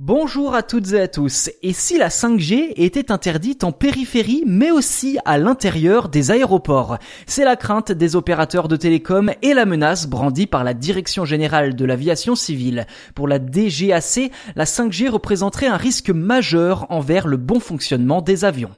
Bonjour à toutes et à tous. Et si la 5G était interdite en périphérie mais aussi à l'intérieur des aéroports? C'est la crainte des opérateurs de télécom et la menace brandie par la Direction générale de l'aviation civile. Pour la DGAC, la 5G représenterait un risque majeur envers le bon fonctionnement des avions.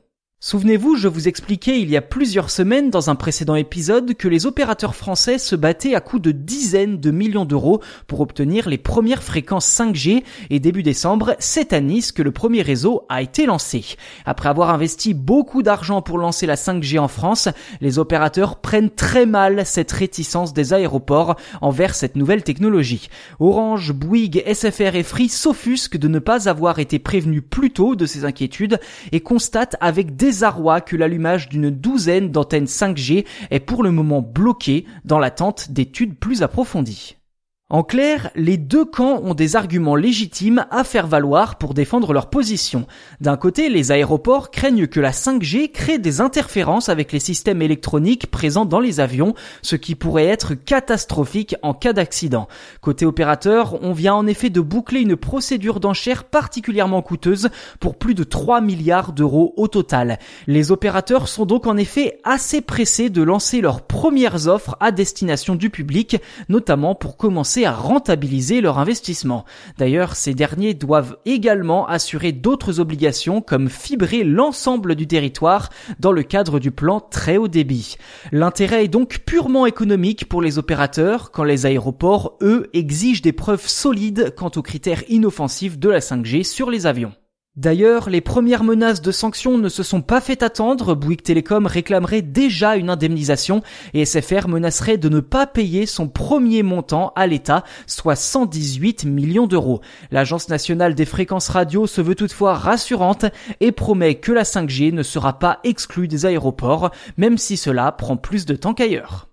Souvenez-vous, je vous expliquais il y a plusieurs semaines dans un précédent épisode que les opérateurs français se battaient à coups de dizaines de millions d'euros pour obtenir les premières fréquences 5G et début décembre, c'est à Nice que le premier réseau a été lancé. Après avoir investi beaucoup d'argent pour lancer la 5G en France, les opérateurs prennent très mal cette réticence des aéroports envers cette nouvelle technologie. Orange, Bouygues, SFR et Free s'offusquent de ne pas avoir été prévenus plus tôt de ces inquiétudes et constatent avec des désarroi que l'allumage d'une douzaine d'antennes 5G est pour le moment bloqué dans l'attente d'études plus approfondies. En clair, les deux camps ont des arguments légitimes à faire valoir pour défendre leur position. D'un côté, les aéroports craignent que la 5G crée des interférences avec les systèmes électroniques présents dans les avions, ce qui pourrait être catastrophique en cas d'accident. Côté opérateur, on vient en effet de boucler une procédure d'enchère particulièrement coûteuse pour plus de 3 milliards d'euros au total. Les opérateurs sont donc en effet assez pressés de lancer leurs premières offres à destination du public, notamment pour à rentabiliser leur investissement. D'ailleurs, ces derniers doivent également assurer d'autres obligations comme fibrer l'ensemble du territoire dans le cadre du plan très haut débit. L'intérêt est donc purement économique pour les opérateurs quand les aéroports, eux, exigent des preuves solides quant aux critères inoffensifs de la 5G sur les avions. D'ailleurs, les premières menaces de sanctions ne se sont pas fait attendre. Bouygues Télécom réclamerait déjà une indemnisation et SFR menacerait de ne pas payer son premier montant à l'État, soit 118 millions d'euros. L'Agence nationale des fréquences radio se veut toutefois rassurante et promet que la 5G ne sera pas exclue des aéroports, même si cela prend plus de temps qu'ailleurs.